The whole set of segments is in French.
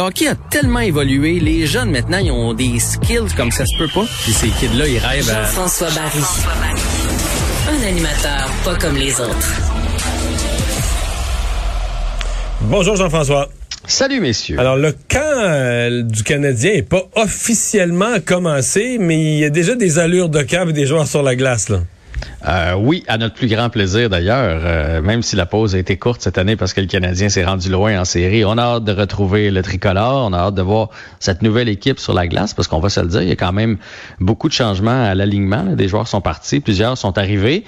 Le hockey a tellement évolué, les jeunes maintenant, ils ont des skills comme ça se peut pas. Puis ces kids-là, ils rêvent à... Jean-François Barry. Un animateur pas comme les autres. Bonjour Jean-François. Salut messieurs. Alors le camp euh, du Canadien est pas officiellement commencé, mais il y a déjà des allures de camp et des joueurs sur la glace là. Euh, oui, à notre plus grand plaisir d'ailleurs, euh, même si la pause a été courte cette année parce que le Canadien s'est rendu loin en série. On a hâte de retrouver le tricolore, on a hâte de voir cette nouvelle équipe sur la glace parce qu'on va se le dire, il y a quand même beaucoup de changements à l'alignement. Des joueurs sont partis, plusieurs sont arrivés.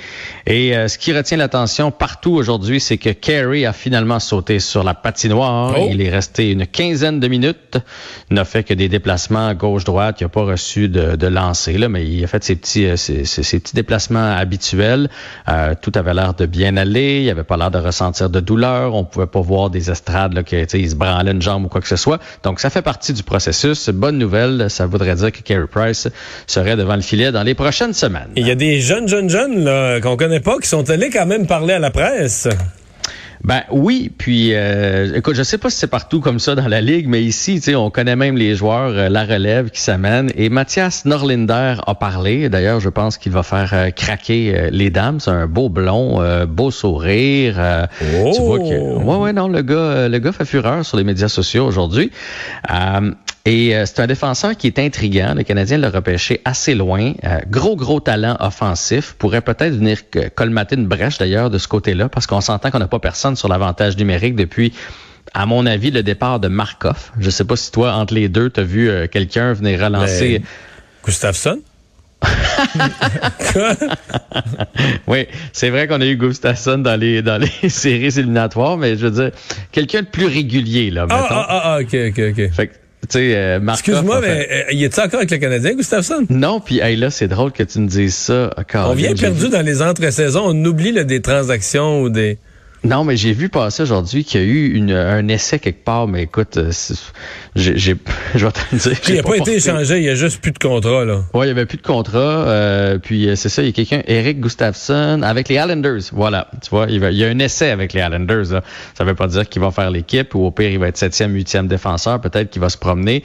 Et euh, ce qui retient l'attention partout aujourd'hui, c'est que Carey a finalement sauté sur la patinoire. Oh. Il est resté une quinzaine de minutes, n'a fait que des déplacements gauche-droite, il n'a pas reçu de, de lancer, là, mais il a fait ses petits, ses, ses- ses petits déplacements habituels. Euh, tout avait l'air de bien aller. Il avait pas l'air de ressentir de douleur. On pouvait pas voir des estrades là, se branlait une jambe ou quoi que ce soit. Donc ça fait partie du processus. Bonne nouvelle. Ça voudrait dire que Carey Price serait devant le filet dans les prochaines semaines. Il y a des jeunes, jeunes, jeunes qu'on connaît pas qui sont allés quand même parler à la presse. Ben oui, puis euh, écoute, je sais pas si c'est partout comme ça dans la ligue, mais ici, tu sais, on connaît même les joueurs, euh, la relève qui s'amène. Et Mathias Norlinder a parlé. D'ailleurs, je pense qu'il va faire euh, craquer euh, les dames. C'est un beau blond, beau sourire. Oh! Tu vois que, ouais, ouais, non, le gars, le gars fait fureur sur les médias sociaux aujourd'hui. Et euh, c'est un défenseur qui est intriguant. Le Canadien l'a repêché assez loin. Euh, gros, gros talent offensif. Pourrait peut-être venir euh, colmater une brèche d'ailleurs de ce côté-là parce qu'on s'entend qu'on n'a pas personne sur l'avantage numérique depuis, à mon avis, le départ de Markov. Je sais pas si toi, entre les deux, tu as vu euh, quelqu'un venir relancer. Ben, Gustafsson? Oui, c'est vrai qu'on a eu Gustafsson dans les dans les séries éliminatoires, mais je veux dire, quelqu'un de plus régulier, là, Ah, mettons. ah, ah, ah, ok, ok, ok. Fait que, euh, Excuse-moi, mais euh, y est-il encore avec le Canadien, Gustafsson? Non, puis hey, là, c'est drôle que tu me dises ça. On Caroline, vient perdu dans les entre-saisons. On oublie là, des transactions ou des... Non, mais j'ai vu passer aujourd'hui qu'il y a eu une, un essai quelque part, mais écoute, euh, j'ai, je vais te le dire. Il n'a pas, été porté- échangé, il y a juste plus de contrat, là. Ouais, il y avait plus de contrat. euh, puis euh, c'est ça, il y a quelqu'un, Eric Gustafsson, avec les Islanders. Voilà, tu vois, il, va- il y a un essai avec les Islanders. Là. Ça veut pas dire qu'il va faire l'équipe ou au pire, il va être septième, huitième défenseur. Peut-être qu'il va se promener.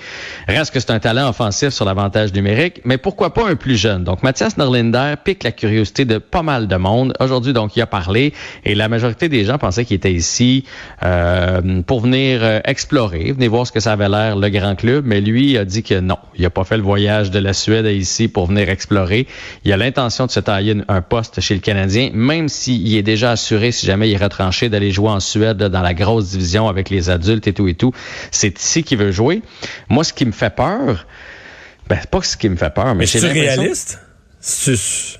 Reste que c'est un talent offensif sur l'avantage numérique, mais pourquoi pas un plus jeune? Donc, Mathias Norlinder pique la curiosité de pas mal de monde. Aujourd'hui, donc, il a parlé et la majorité des gens pensaient qu'il était ici euh, pour venir euh, explorer, venir voir ce que ça avait l'air, le grand club, mais lui a dit que non, il n'a pas fait le voyage de la Suède à ici pour venir explorer. Il a l'intention de se tailler un poste chez le Canadien, même s'il est déjà assuré, si jamais il est retranché, d'aller jouer en Suède là, dans la grosse division avec les adultes et tout et tout. C'est ici qu'il veut jouer. Moi, ce qui me fait peur, ben, c'est pas ce qui me fait peur, mais, Mais c'est réaliste? C'est-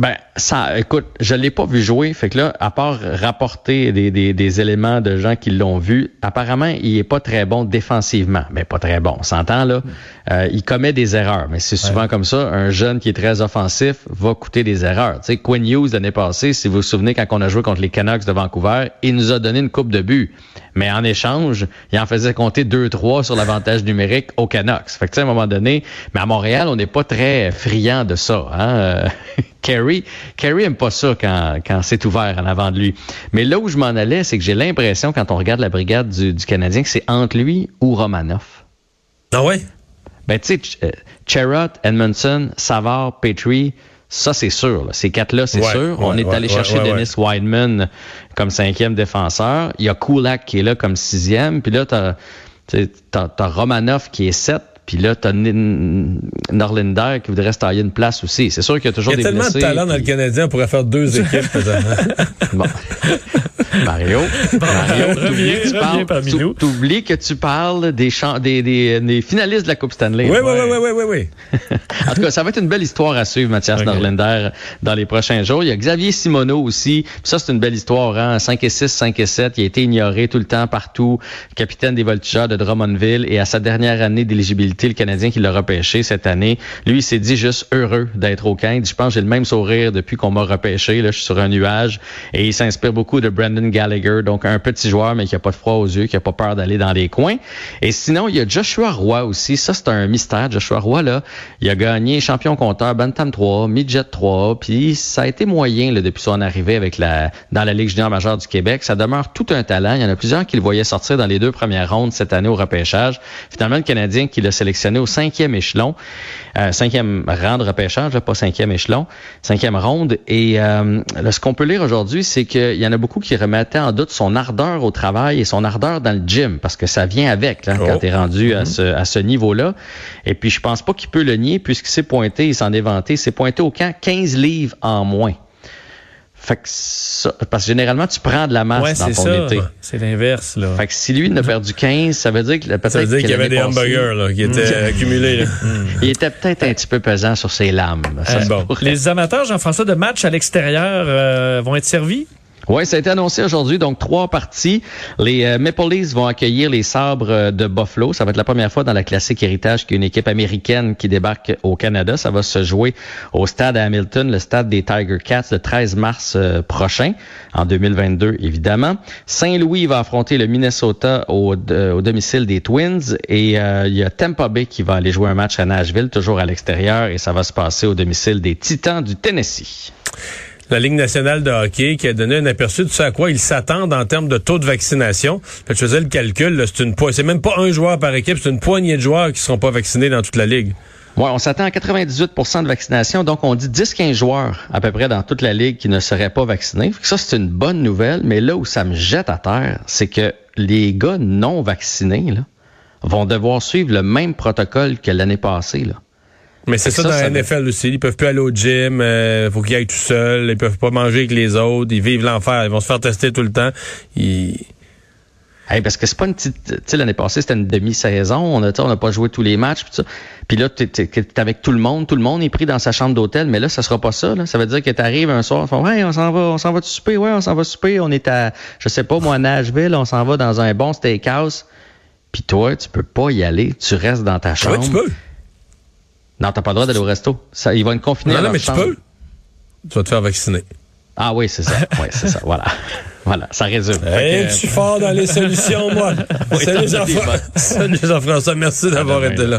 ben, ça, écoute, je l'ai pas vu jouer. Fait que là, à part rapporter des, des, des éléments de gens qui l'ont vu, apparemment, il est pas très bon défensivement. Mais pas très bon. On s'entend, là. Euh, il commet des erreurs. Mais c'est souvent comme ça. Un jeune qui est très offensif va coûter des erreurs. Tu sais, Quinn Hughes, l'année passée, si vous vous souvenez, quand on a joué contre les Canucks de Vancouver, il nous a donné une coupe de but. Mais en échange, il en faisait compter 2-3 sur l'avantage numérique aux Canucks. Fait que, tu sais, à un moment donné, mais à Montréal, on n'est pas très friand de ça. Hein? Kerry, Kerry aime pas ça quand, quand c'est ouvert en avant de lui. Mais là où je m'en allais, c'est que j'ai l'impression, quand on regarde la brigade du, du Canadien, que c'est entre lui ou Romanoff. Ah ouais? Ben, tu sais, Ch- euh, Edmondson, Savard, Petrie, ça, c'est sûr. là. Ces quatre-là, c'est Ouais, sûr. On est ouais, allé chercher Dennis Wideman comme cinquième défenseur. Il y a Kulak qui est là comme sixième. Puis là, t'as t'as Romanoff qui est sept. Puis là, t'as Norlinder qui voudrait se tailler une place aussi. C'est sûr qu'il y a toujours Il y a des tellement de blessés, talent dans le Canadien, on pourrait faire deux équipes. Bon. Mario, Mario, t'oublies que tu parles- que tu des, des, des, des finalistes de la Coupe Stanley. oui, oui, oui, oui, oui, oui. En tout cas, ça va être une belle histoire à suivre, Mathias Ok. Norlinder, dans les prochains jours. Il y a Xavier Simoneau aussi. Puis Ça, c'est une belle histoire. Hein? 5 et 6, 5 et 7. Il a été ignoré tout le temps partout. Capitaine des Voltigeurs de Drummondville. Et à sa dernière année d'éligibilité, quitté le Canadien qui l'a repêché cette année. Lui, il s'est dit juste heureux d'être au camp. Je pense j'ai le même sourire depuis qu'on m'a repêché. Là, je suis sur un nuage. Et il s'inspire beaucoup de Brandon Gallagher, donc un petit joueur, mais qui a pas de froid aux yeux, qui a pas peur d'aller dans les coins. Et sinon, il y a Joshua Roy aussi. Ça, c'est un mystère. Joshua Roy, là, il a gagné champion compteur Bantam 3, Midget 3, puis ça a été moyen là, depuis son arrivée avec la dans la Ligue junior majeure du Québec. Ça demeure tout un talent. Il y en a plusieurs qui le voyaient sortir dans les deux premières rondes cette année au repêchage. Finalement, le Canadien qui l'a sélectionné au cinquième échelon, euh, cinquième rang de repêchage, pas cinquième échelon, cinquième ronde. Et euh, ce qu'on peut lire aujourd'hui, c'est qu'il y en a beaucoup qui remettaient en doute son ardeur au travail et son ardeur dans le gym, parce que ça vient avec là, quand Oh. tu es rendu à Mhm. ce, à ce niveau-là. Et puis, je pense pas qu'il peut le nier, puisqu'il s'est pointé, il s'en est vanté, il s'est pointé au camp 15 livres en moins. Fait que ça, parce que généralement, tu prends de la masse Ouais, dans ton ça. été. C'est l'inverse, là. Fait que si lui, il a perdu 15, ça veut dire que peut-être Ça veut dire qu'il y avait des passée, hamburgers là, qui étaient accumulés. là. Il était peut-être un petit peu pesant sur ses lames. Ça Euh, bon. Les amateurs, Jean-François, de match à l'extérieur euh, vont être servis? Oui, ça a été annoncé aujourd'hui, donc trois parties. Les euh, Maple Leafs vont accueillir les Sabres euh, de Buffalo. Ça va être la première fois dans la classique héritage qu'il y a une équipe américaine qui débarque au Canada. Ça va se jouer au stade à Hamilton, le stade des Tiger Cats, le 13 mars euh, prochain, en 2022 évidemment. Saint-Louis va affronter le Minnesota au, de- au domicile des Twins et euh, il y a Tampa Bay qui va aller jouer un match à Nashville, toujours à l'extérieur, et ça va se passer au domicile des Titans du Tennessee. La Ligue nationale de hockey qui a donné un aperçu de ce à quoi ils s'attendent en termes de taux de vaccination. Fait je faisais le calcul, c'est une c'est même pas un joueur par équipe, c'est une poignée de joueurs qui seront pas vaccinés dans toute la ligue. Ouais, on s'attend à 98% de vaccination, donc on dit 10-15 joueurs à peu près dans toute la ligue qui ne seraient pas vaccinés. Ça, c'est une bonne nouvelle, mais là où ça me jette à terre, c'est que les gars non vaccinés vont devoir suivre le même protocole que l'année passée. Là. Mais c'est ça dans ça, la NFL aussi. Ils peuvent plus aller au gym, euh, faut qu'ils aillent tout seuls, ils peuvent pas manger avec les autres, ils vivent l'enfer, ils vont se faire tester tout le temps. Ils... Hey, parce que c'est pas une petite. Tu sais, l'année passée, c'était une demi-saison. On a, sais, on n'a pas joué tous les matchs. Puis, ça. Puis là, tu es, avec tout le monde. Tout le monde est pris dans sa chambre d'hôtel. Mais là, ça sera pas ça. Là. Ça veut dire que tu arrives un soir, font, ouais, on s'en va, on s'en va souper? Ouais, on s'en va souper. On est à, je sais pas, moi, à Nashville. On s'en va dans un bon steakhouse. Puis toi, tu peux pas y aller. Tu restes dans ta chambre. Ouais, tu peux. Non, t'as pas le droit d'aller au resto. Ça, ils vont être confinés. Non, non, mais tu peux. Tu vas te faire vacciner. Ah oui, c'est ça. Oui, c'est ça. Voilà. Voilà. Ça résume. Hey, que- je suis fort dans les solutions, moi. Salut Jean-François. Salut Jean-François, merci d'avoir été là.